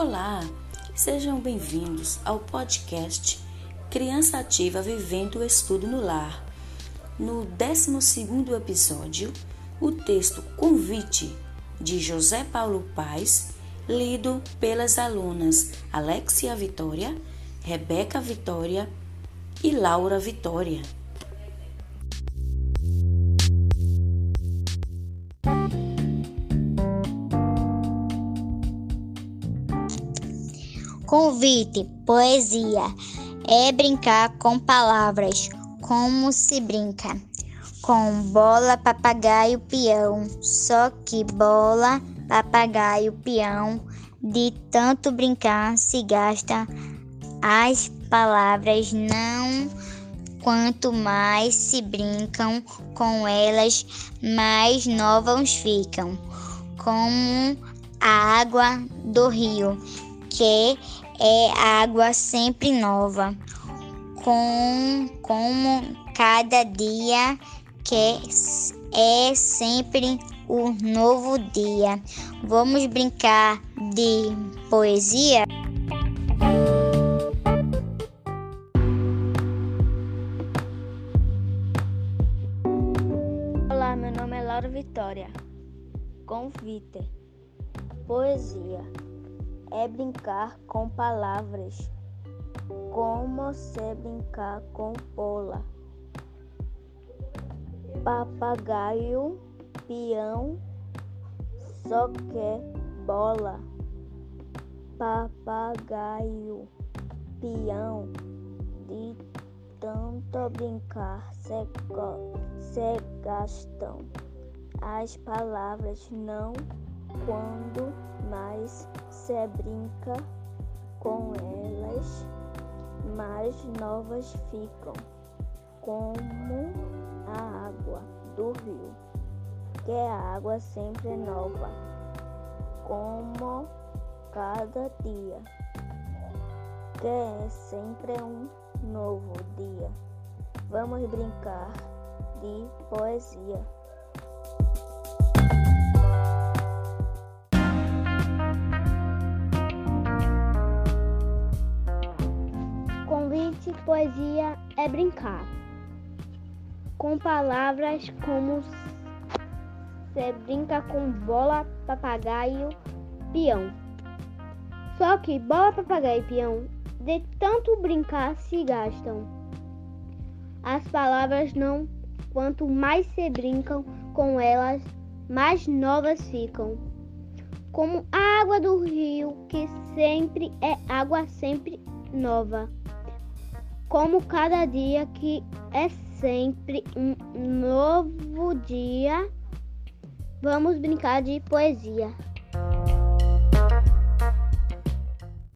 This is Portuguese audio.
Olá, sejam bem-vindos ao podcast Criança Ativa Vivendo o Estudo no Lar. No 12 episódio, o texto Convite de José Paulo Paz, lido pelas alunas Alexia Vitória, Rebeca Vitória e Laura Vitória. Convite, poesia, é brincar com palavras, como se brinca. Com bola, papagaio, peão. Só que bola, papagaio, peão, de tanto brincar se gasta as palavras não. Quanto mais se brincam com elas, mais novas ficam. Como a água do rio que é água sempre nova, com como cada dia que é sempre um novo dia. Vamos brincar de poesia? Olá, meu nome é Laura Vitória. Convite. Poesia é brincar com palavras, como se brincar com bola. Papagaio, peão, só quer bola. Papagaio, peão, de tanto brincar se, se gastam as palavras não quando mais se brinca com elas, mais novas ficam, como a água do rio, que a água sempre é nova, como cada dia, que é sempre um novo dia. Vamos brincar de poesia. Poesia é brincar com palavras como se brinca com bola, papagaio, peão. Só que bola, papagaio e peão, de tanto brincar, se gastam. As palavras não, quanto mais se brincam com elas, mais novas ficam. Como a água do rio, que sempre é água sempre nova como cada dia que é sempre um novo dia, vamos brincar de poesia.